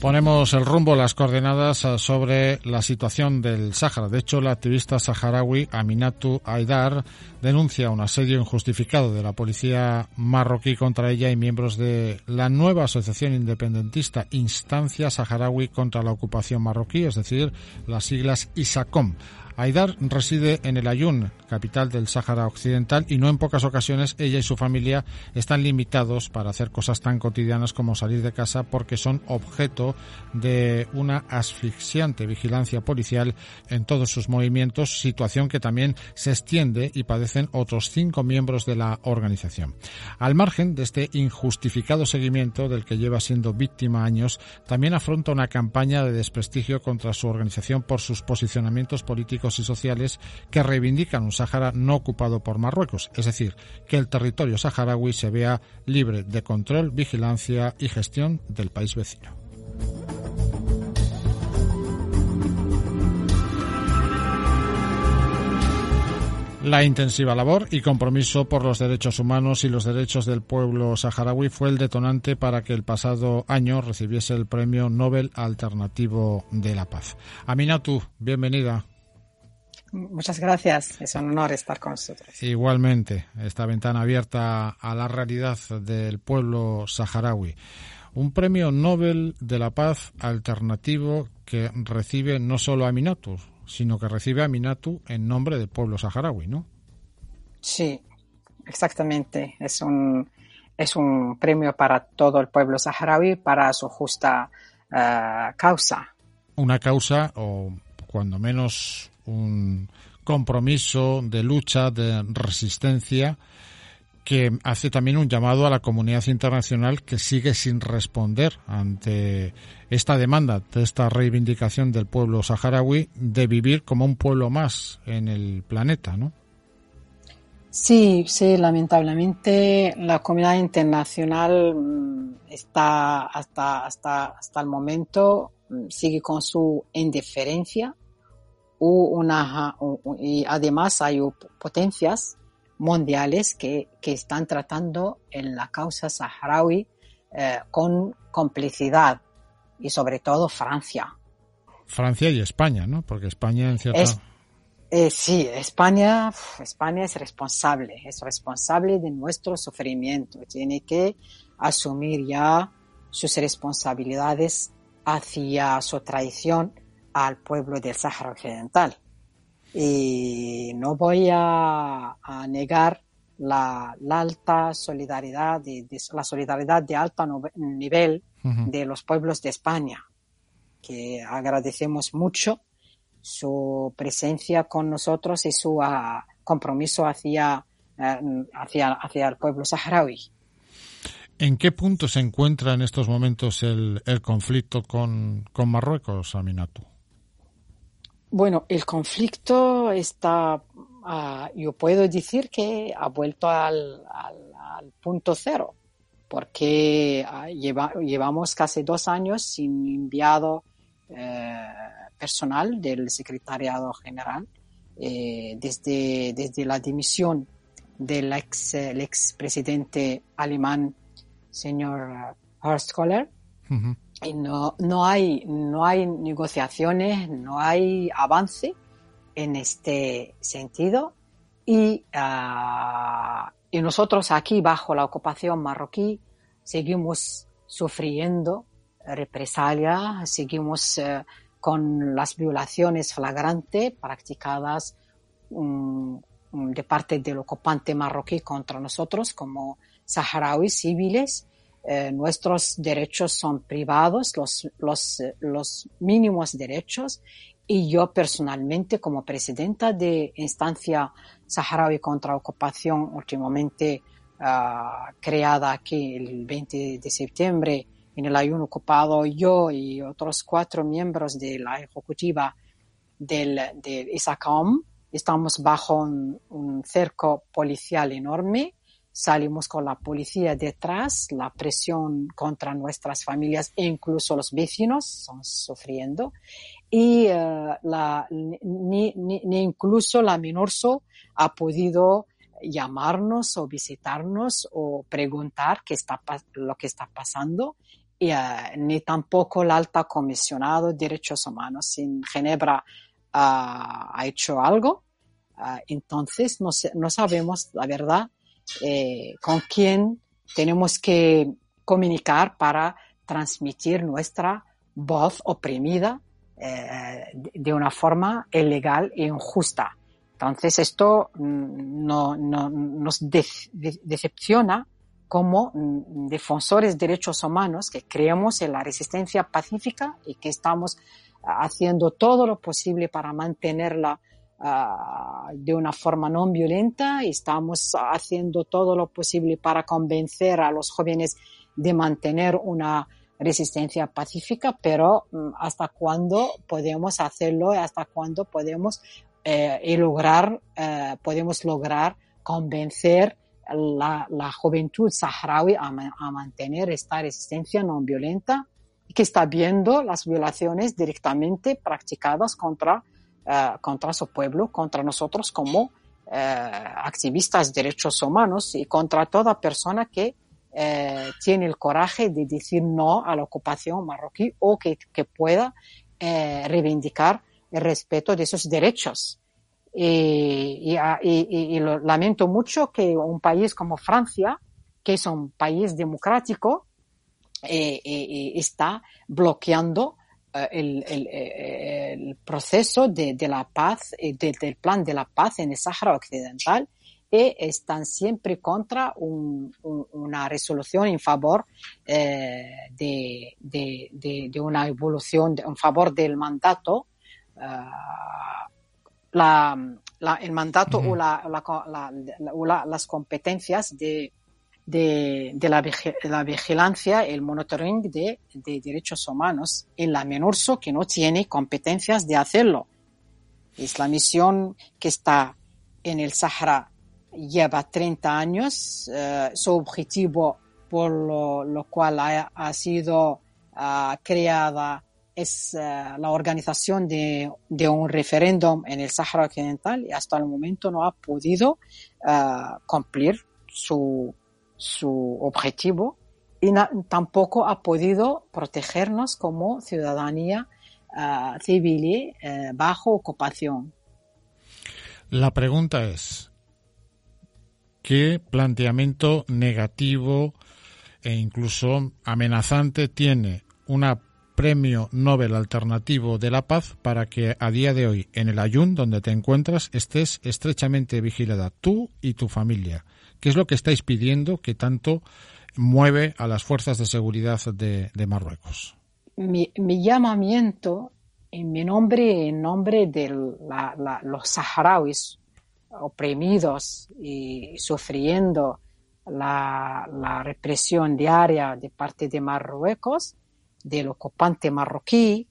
Ponemos el rumbo, las coordenadas eh, sobre la situación del Sáhara. De hecho, la activista saharaui Aminatu Aidar denuncia un asedio injustificado de la policía marroquí contra ella y miembros de la nueva asociación independentista Instancia Saharaui contra la ocupación marroquí, es decir, las siglas ISACOM. Aidar reside en el Ayun, capital del Sáhara Occidental, y no en pocas ocasiones ella y su familia están limitados para hacer cosas tan cotidianas como salir de casa porque son objeto de una asfixiante vigilancia policial en todos sus movimientos, situación que también se extiende y padecen otros cinco miembros de la organización. Al margen de este injustificado seguimiento del que lleva siendo víctima años, también afronta una campaña de desprestigio contra su organización por sus posicionamientos políticos y sociales que reivindican un Sáhara no ocupado por Marruecos, es decir, que el territorio saharaui se vea libre de control, vigilancia y gestión del país vecino. La intensiva labor y compromiso por los derechos humanos y los derechos del pueblo saharaui fue el detonante para que el pasado año recibiese el Premio Nobel Alternativo de la Paz. Aminatu, bienvenida. Muchas gracias, es un honor estar con nosotros. Igualmente, esta ventana abierta a la realidad del pueblo saharaui. Un premio Nobel de la Paz alternativo que recibe no solo Aminatu, sino que recibe Aminatu en nombre del pueblo saharaui, ¿no? Sí, exactamente. Es un, es un premio para todo el pueblo saharaui, para su justa eh, causa. Una causa, o cuando menos un compromiso de lucha, de resistencia, que hace también un llamado a la comunidad internacional que sigue sin responder ante esta demanda, de esta reivindicación del pueblo saharaui de vivir como un pueblo más en el planeta, ¿no? Sí, sí, lamentablemente la comunidad internacional mm, está hasta, hasta, hasta el momento mm, sigue con su indiferencia una, y además hay potencias mundiales que, que, están tratando en la causa saharaui eh, con complicidad y sobre todo Francia. Francia y España, ¿no? Porque España en cierta... Eh, sí, España, España es responsable, es responsable de nuestro sufrimiento, tiene que asumir ya sus responsabilidades hacia su traición al pueblo del Sáhara Occidental. Y no voy a, negar la, alta solidaridad, de, la solidaridad de alto nivel de los pueblos de España, que agradecemos mucho su presencia con nosotros y su ah, compromiso hacia, eh, hacia, hacia el pueblo saharaui. ¿En qué punto se encuentra en estos momentos el, conflicto con, con Marruecos, Aminatu? Bueno, el conflicto está, ah, yo puedo decir que ha vuelto al, punto cero, porque ah, llevamos casi dos años sin enviado eh, personal del secretariado general eh, desde, desde la dimisión del ex, el ex presidente alemán, señor Horst Kohler y no, no, hay, no hay negociaciones, no hay avance en este sentido y, ah, y nosotros aquí bajo la ocupación marroquí seguimos sufriendo represalias, seguimos eh, con las violaciones flagrantes practicadas mm, mm, de parte del ocupante marroquí contra nosotros como saharauis civiles. Eh, nuestros derechos son privados, los, los, los mínimos derechos, y yo personalmente, como presidenta de instancia saharaui contra ocupación, últimamente uh, creada aquí el 20 de septiembre en el ayuno ocupado, yo y otros cuatro miembros de la ejecutiva del, del ISACOM, estamos bajo un cerco policial enorme salimos con la policía detrás, la presión contra nuestras familias e incluso los vecinos están sufriendo y uh, la, ni, ni, ni, incluso la MINURSO ha podido llamarnos o visitarnos o preguntar qué está, lo que está pasando y uh, ni tampoco el alta comisionado de derechos humanos en Ginebra uh, ha hecho algo. entonces no, no sabemos la verdad eh, con quién tenemos que comunicar para transmitir nuestra voz oprimida eh, de una forma ilegal e injusta. Entonces esto mm, no, no, nos de, de, decepciona como mm, defensores de derechos humanos que creemos en la resistencia pacífica y que estamos haciendo todo lo posible para mantenerla uh, de una forma no violenta. Y estamos haciendo todo lo posible para convencer a los jóvenes de mantener una resistencia pacífica, pero mm, hasta cuándo podemos hacerlo, hasta cuándo podemos eh, lograr, eh, podemos lograr convencer la, la juventud saharaui a, a, mantener esta resistencia no violenta que está viendo las violaciones directamente practicadas contra, uh, contra su pueblo, contra nosotros como uh, activistas de derechos humanos y contra toda persona que eh, tiene el coraje de decir no a la ocupación marroquí o que, que pueda reivindicar el respeto de esos derechos. Y, y, y, y, lo lamento mucho que un país como Francia, que es un país democrático, eh, eh está bloqueando el, el, el, proceso de, de la paz, de, del plan de la paz en el Sáhara Occidental y están siempre contra un, un, una resolución en favor eh, de, de, de, de, una evolución, en favor del mandato, uh, la, la, el mandato uh -huh. o, la, o las competencias de, de, la, la, vigilancia, el monitoring de, de, derechos humanos en la MENURSO que no tiene competencias de hacerlo. Es la misión que está en el Sahara lleva 30 años. Uh, su objetivo por lo, cual ha, sido uh, creada es uh, la organización de, de, un referéndum en el Sahara Occidental y hasta el momento no ha podido cumplir su, su objetivo y tampoco ha podido protegernos como ciudadanía civil bajo ocupación. La pregunta es, qué planteamiento negativo e incluso amenazante tiene una premio Nobel alternativo de la paz para que a día de hoy en el Ayun donde te encuentras estés estrechamente vigilada tú y tu familia. ¿Qué es lo que estáis pidiendo que tanto mueve a las fuerzas de seguridad de, Marruecos? Mi, mi, llamamiento en mi nombre, en nombre de los saharauis, oprimidos y sufriendo la, la, represión diaria de parte de Marruecos, del ocupante marroquí,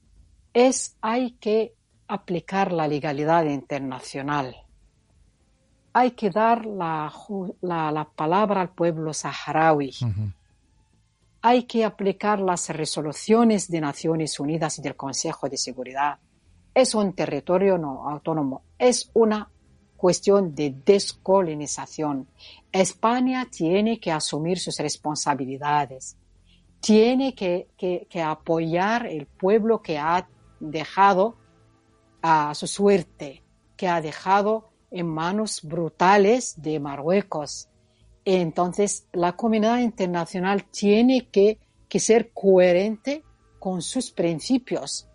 es hay que aplicar la legalidad internacional. Hay que dar la, la, la palabra al pueblo saharaui. Uh -huh. Hay que aplicar las resoluciones de Naciones Unidas y del Consejo de Seguridad. Es un territorio no autónomo, es una cuestión de descolonización. España tiene que asumir sus responsabilidades, tiene que, que, que apoyar el pueblo que ha dejado a su suerte, que ha dejado en manos brutales de Marruecos. Entonces, la comunidad internacional tiene que, que ser coherente con sus principios.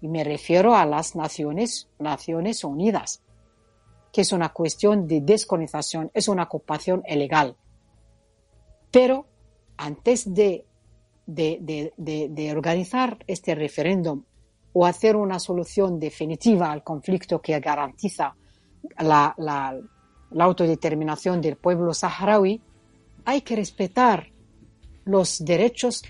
Y me refiero a las Naciones, Naciones Unidas que es una cuestión de descolonización, es una ocupación ilegal. Pero antes de, de, organizar este referéndum o hacer una solución definitiva al conflicto que garantiza la, la, autodeterminación del pueblo saharaui, hay que respetar los derechos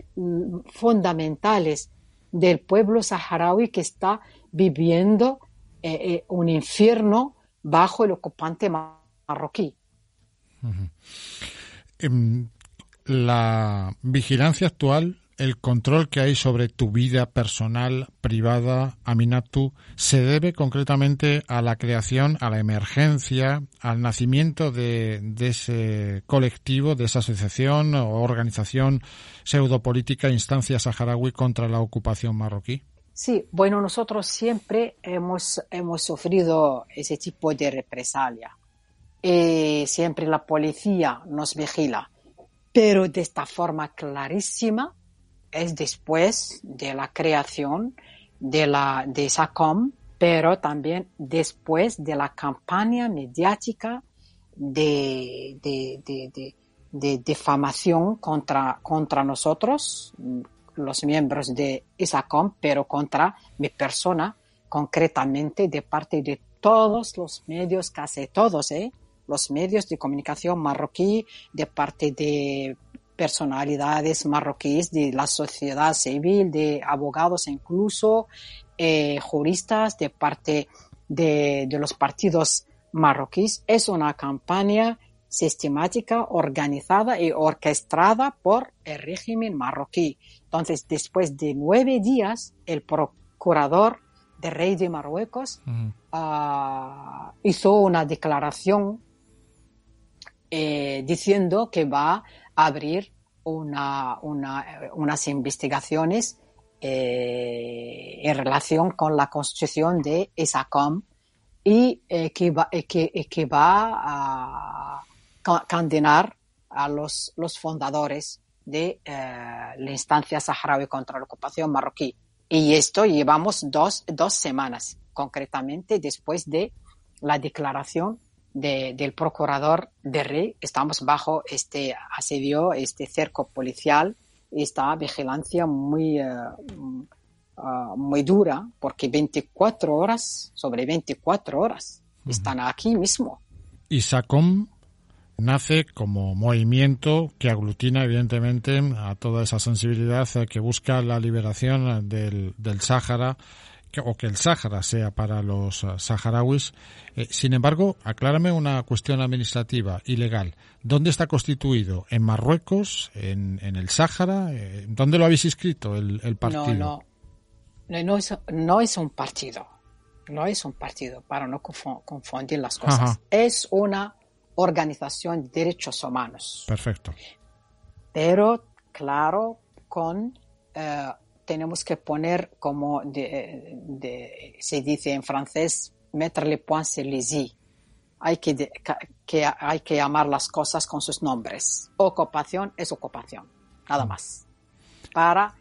fundamentales del pueblo saharaui que está viviendo eh, eh, un infierno bajo el ocupante marroquí. Em, la vigilancia actual, el control que hay sobre tu vida personal, privada, Aminatu, se debe concretamente a la creación, a la emergencia, al nacimiento de, ese colectivo, de esa asociación o organización pseudopolítica Instancia Saharaui contra la ocupación marroquí. Sí, bueno, nosotros siempre hemos, hemos sufrido ese tipo de represalia. Y siempre la policía nos vigila, pero de esta forma clarísima es después de la creación de la de SACOM, pero también después de la campaña mediática de, de, de, de defamación contra, contra nosotros, los miembros de ISACOM, pero contra mi persona, concretamente de parte de todos los medios, casi todos, ¿eh? los medios de comunicación marroquí, de parte de personalidades marroquíes de la sociedad civil, de abogados incluso, eh, juristas, de parte de, de los partidos marroquíes. Es una campaña sistemática, organizada y orquestada por el régimen marroquí. Entonces, después de nueve días, el procurador del rey de Marruecos ah, hizo una declaración eh, diciendo que va a abrir una, unas investigaciones eh, en relación con la constitución de ESACOM y eh, que, va, que, que va a condenar a los, los fundadores de eh, la instancia saharaui contra la ocupación marroquí. Y esto llevamos dos, dos semanas, concretamente después de la declaración de, del procurador de rey. Estamos bajo este asedio, este cerco policial, esta vigilancia muy, eh, ah, muy dura, porque 24 horas, sobre 24 horas, están aquí mismo. ¿Y SACOM nace como movimiento que aglutina evidentemente a toda esa sensibilidad que busca la liberación del, del Sáhara o que el Sáhara sea para los saharauis. Eh, sin embargo, aclárame una cuestión administrativa y legal. ¿Dónde está constituido? ¿En Marruecos? ¿En, en el Sáhara? Eh, ¿Dónde lo habéis inscrito el, el partido? No, no. No, es, no es un partido. No es un partido, para no confundir las cosas. Es una organización de derechos humanos. Perfecto. Pero, claro, con eh, tenemos que poner como se dice en francés, mettre le point sur les i. Hay que, que, hay que llamar las cosas con sus nombres. Ocupación es ocupación, nada más. Para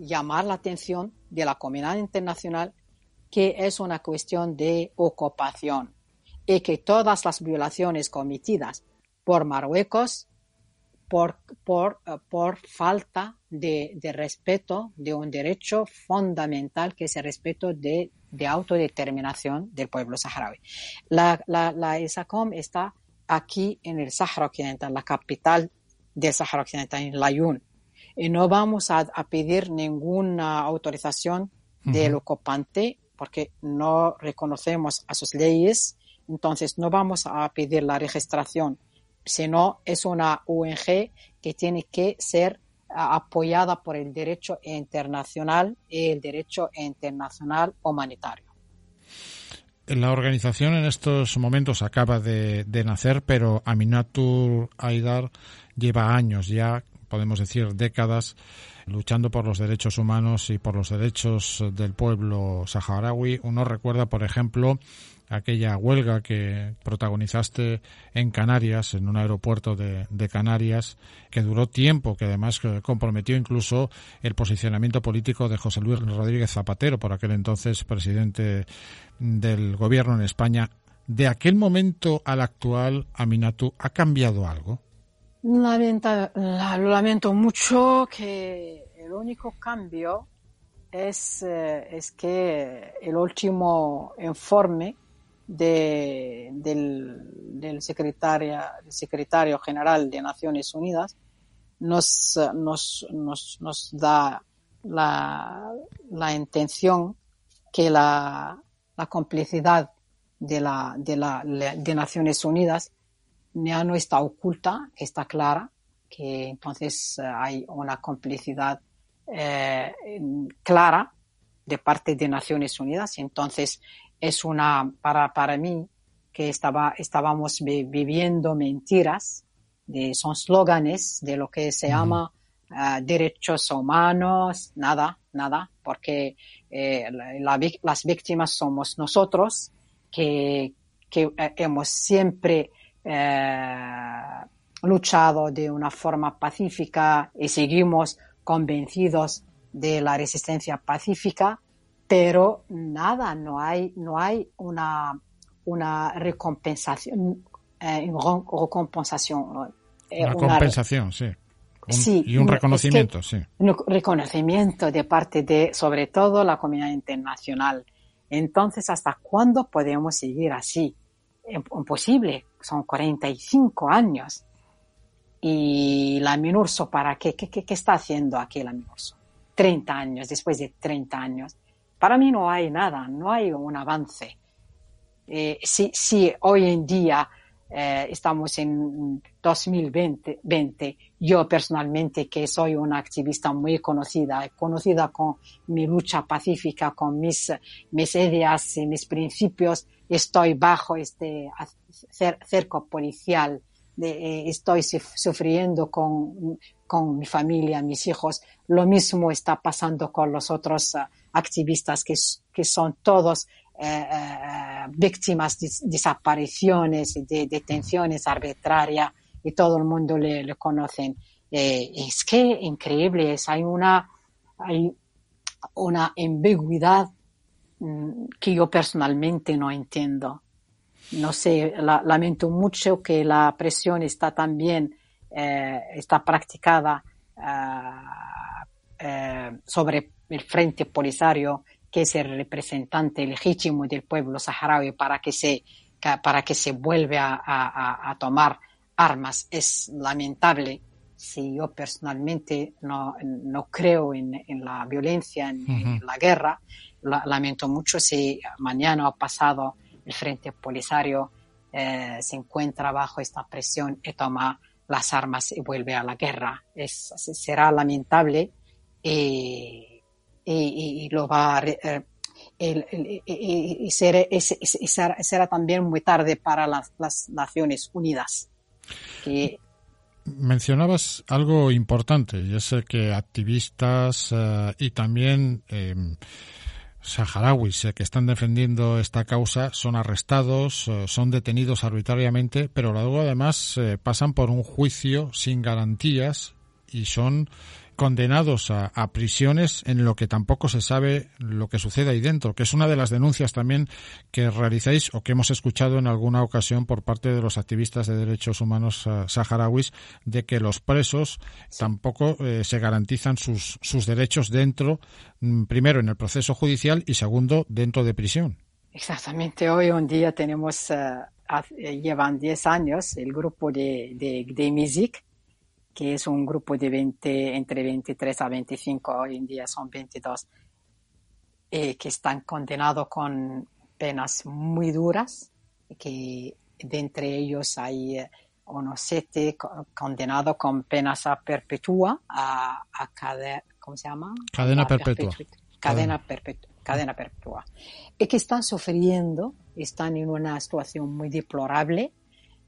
llamar la atención de la comunidad internacional que es una cuestión de ocupación y que todas las violaciones cometidas por Marruecos por, por, eh, por falta de, de, respeto de un derecho fundamental que es el respeto de, de autodeterminación del pueblo saharaui. La, la, la ESACOM está aquí en el Sahara Occidental, la capital del Sahara Occidental, en Layún. Y no vamos a, a pedir ninguna autorización del ocupante porque no reconocemos a sus leyes entonces, no vamos a pedir la registración, sino es una ONG que tiene que ser apoyada por el derecho internacional y el derecho internacional humanitario. La organización en estos momentos acaba de, nacer, pero Aminatur Aidar lleva años ya, podemos decir décadas, luchando por los derechos humanos y por los derechos del pueblo saharaui. Uno recuerda, por ejemplo, aquella huelga que protagonizaste en Canarias, en un aeropuerto de, Canarias, que duró tiempo, que además comprometió incluso el posicionamiento político de José Luis Rodríguez Zapatero, por aquel entonces presidente del gobierno en España. de aquel momento al actual, Aminatu, ¿ha cambiado algo? Lo lamento mucho que el único cambio es, eh, es que el último informe de, del, del, secretario, del secretario general de Naciones Unidas nos, nos, nos, nos da la, la, intención que la, la complicidad de, la, de, la, de Naciones Unidas ya no está oculta, está clara, que entonces eh, hay una complicidad eh, clara de parte de Naciones Unidas. Entonces es una, para, para mí, que estaba, estábamos viviendo mentiras, de, son slóganes de lo que se llama uh, derechos humanos, nada, nada, porque eh, la, las víctimas somos nosotros que, que eh, hemos siempre eh, luchado de una forma pacífica y seguimos convencidos de la resistencia pacífica, pero nada, no hay, no hay una, una recompensación, eh, recompensación. Eh, una, compensación, sí. sí. Y un reconocimiento, sí. Un reconocimiento de parte de, sobre todo, la comunidad internacional. Entonces, ¿hasta cuándo podemos seguir así? Imposible, son 45 años. ¿Y la Minurso para qué? ¿Qué, qué, qué está haciendo aquí la Minurso? 30 años, después de 30 años. Para mí no hay nada, no hay un avance. Eh, si, hoy en día eh, estamos en 2020, 20, yo personalmente que soy una activista muy conocida, conocida con mi lucha pacífica, con mis, ideas y mis principios, estoy bajo este cerco policial, eh, estoy sufriendo con, con mi familia, mis hijos. Lo mismo está pasando con los otros uh, activistas que, que son todos eh, eh, víctimas de desapariciones, de detenciones arbitrarias y todo el mundo le, le conocen. Eh, es que increíble, es, hay una, hay una ambigüedad mm, que yo personalmente no entiendo. No sé, lamento mucho que la presión está también, eh, está practicada eh, sobre el Frente Polisario que es el representante legítimo del pueblo saharaui para que se, para que se vuelva a, a, a tomar armas. Es lamentable. Si yo personalmente no, no creo en, en, la violencia, en, uh -huh. en la guerra, la, lamento mucho si mañana o pasado el Frente Polisario eh, se encuentra bajo esta presión y toma las armas y vuelve a la guerra. Será lamentable y y, lo va eh, y, será, también muy tarde para las, Naciones Unidas. Mencionabas algo importante, y es que activistas uh, y también eh, saharauis eh, que están defendiendo esta causa son arrestados, uh, son detenidos arbitrariamente, pero luego además eh, pasan por un juicio sin garantías y son condenados a, a, prisiones en lo que tampoco se sabe lo que sucede ahí dentro, que es una de las denuncias también que realizáis o que hemos escuchado en alguna ocasión por parte de los activistas de derechos humanos uh, saharauis de que los presos sí. tampoco eh, se garantizan sus, sus derechos dentro, mm, primero en el proceso judicial y segundo dentro de prisión. Exactamente, hoy en día tenemos, uh, llevan 10 años el grupo de, de, de que es un grupo de 20, entre 23 a 25, hoy en día son 22, eh, que están condenados con penas muy duras, que de entre ellos hay eh, unos siete condenados con penas a perpetua, a, a cadena, ¿cómo se llama? Cadena perpetua. Cadena perpetua. Cadena perpetua. Y que están sufriendo, están en una situación muy deplorable,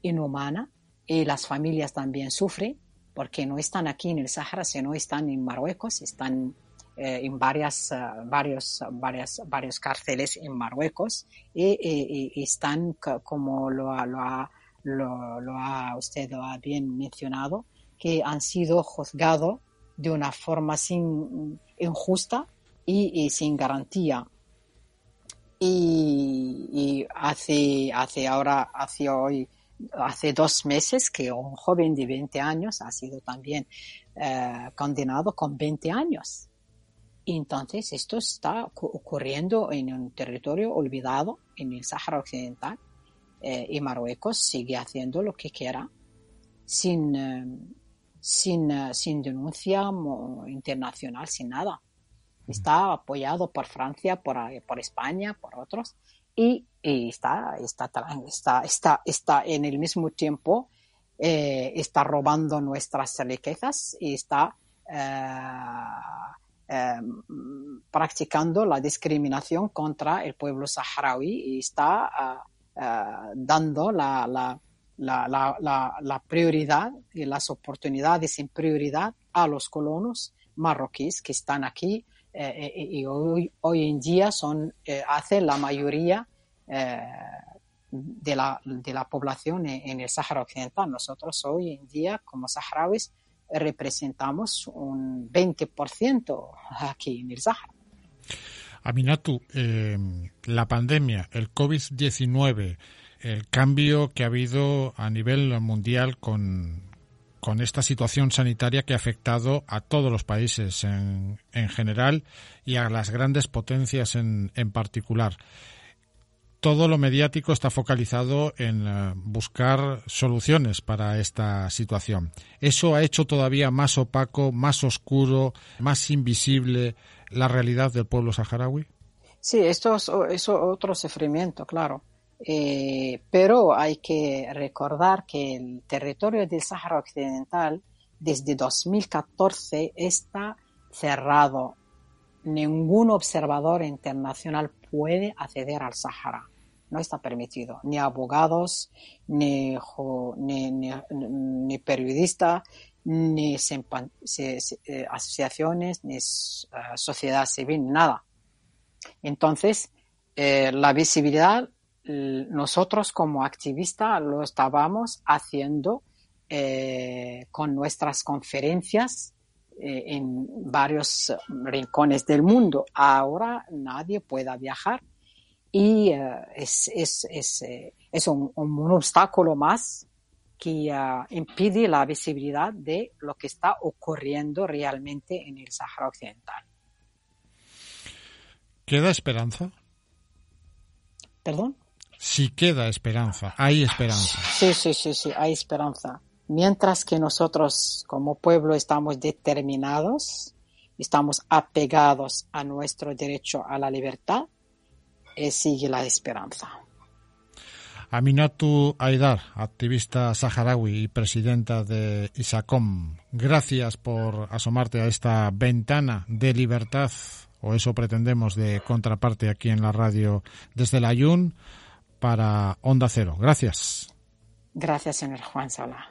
inhumana, y las familias también sufren porque no están aquí en el Sahara, sino están en Marruecos, están eh, en varias, uh, varios, varias, varios cárceles en Marruecos y, y, y están, como lo, lo, ha, lo, ha, usted lo ha bien mencionado, que han sido juzgados de una forma sin, injusta y, y sin garantía. y, hace, hace ahora, hace hoy, hace dos meses que un joven de 20 años ha sido también eh, condenado con 20 años. entonces esto está ocurriendo en un territorio olvidado, en el Sáhara Occidental, eh, y Marruecos sigue haciendo lo que quiera sin, eh, sin, sin denuncia internacional, sin nada. Está apoyado por Francia, por, por España, por otros, y, está, está, está, está, está en el mismo tiempo eh, está robando nuestras riquezas y está eh, practicando la discriminación contra el pueblo saharaui y está eh, dando la, la, la, la, prioridad y las oportunidades en prioridad a los colonos marroquíes que están aquí y hoy, hoy, en día son, hacen la mayoría de la, de la población en, el Sáhara Occidental. Nosotros hoy en día, como saharauis, representamos un 20% aquí en el Sáhara. Aminatu, eh, la pandemia, el COVID-19, el cambio que ha habido a nivel mundial con, con esta situación sanitaria que ha afectado a todos los países en, en general y a las grandes potencias en, en particular todo lo mediático está focalizado en eh, buscar soluciones para esta situación. Eso ha hecho todavía más opaco, más oscuro, más invisible la realidad del pueblo saharaui. Sí, esto es, otro sufrimiento, claro. Eh, pero hay que recordar que el territorio del Sahara Occidental desde 2014 está cerrado. Ningún observador internacional puede acceder al Sahara no está permitido. Ni abogados, ni, ni, periodistas, ni eh, asociaciones, ni eh, sociedad civil, nada. Entonces, eh, la visibilidad, nosotros como activistas lo estábamos haciendo con nuestras conferencias en varios rincones del mundo. Ahora nadie pueda viajar y eh, es, es, es, eh, es un, un, obstáculo más que uh, impide la visibilidad de lo que está ocurriendo realmente en el Sahara Occidental. ¿Queda esperanza? ¿Perdón? Sí queda esperanza, hay esperanza. Sí, sí, sí, sí, hay esperanza. Mientras que nosotros como pueblo estamos determinados, estamos apegados a nuestro derecho a la libertad, eh, sigue la esperanza. Aminatu Aidar, activista saharaui y presidenta de ISACOM, gracias por asomarte a esta ventana de libertad, o eso pretendemos, de contraparte aquí en la radio desde la Ayun para Onda Cero. Gracias. Gracias, señor Juan Sala.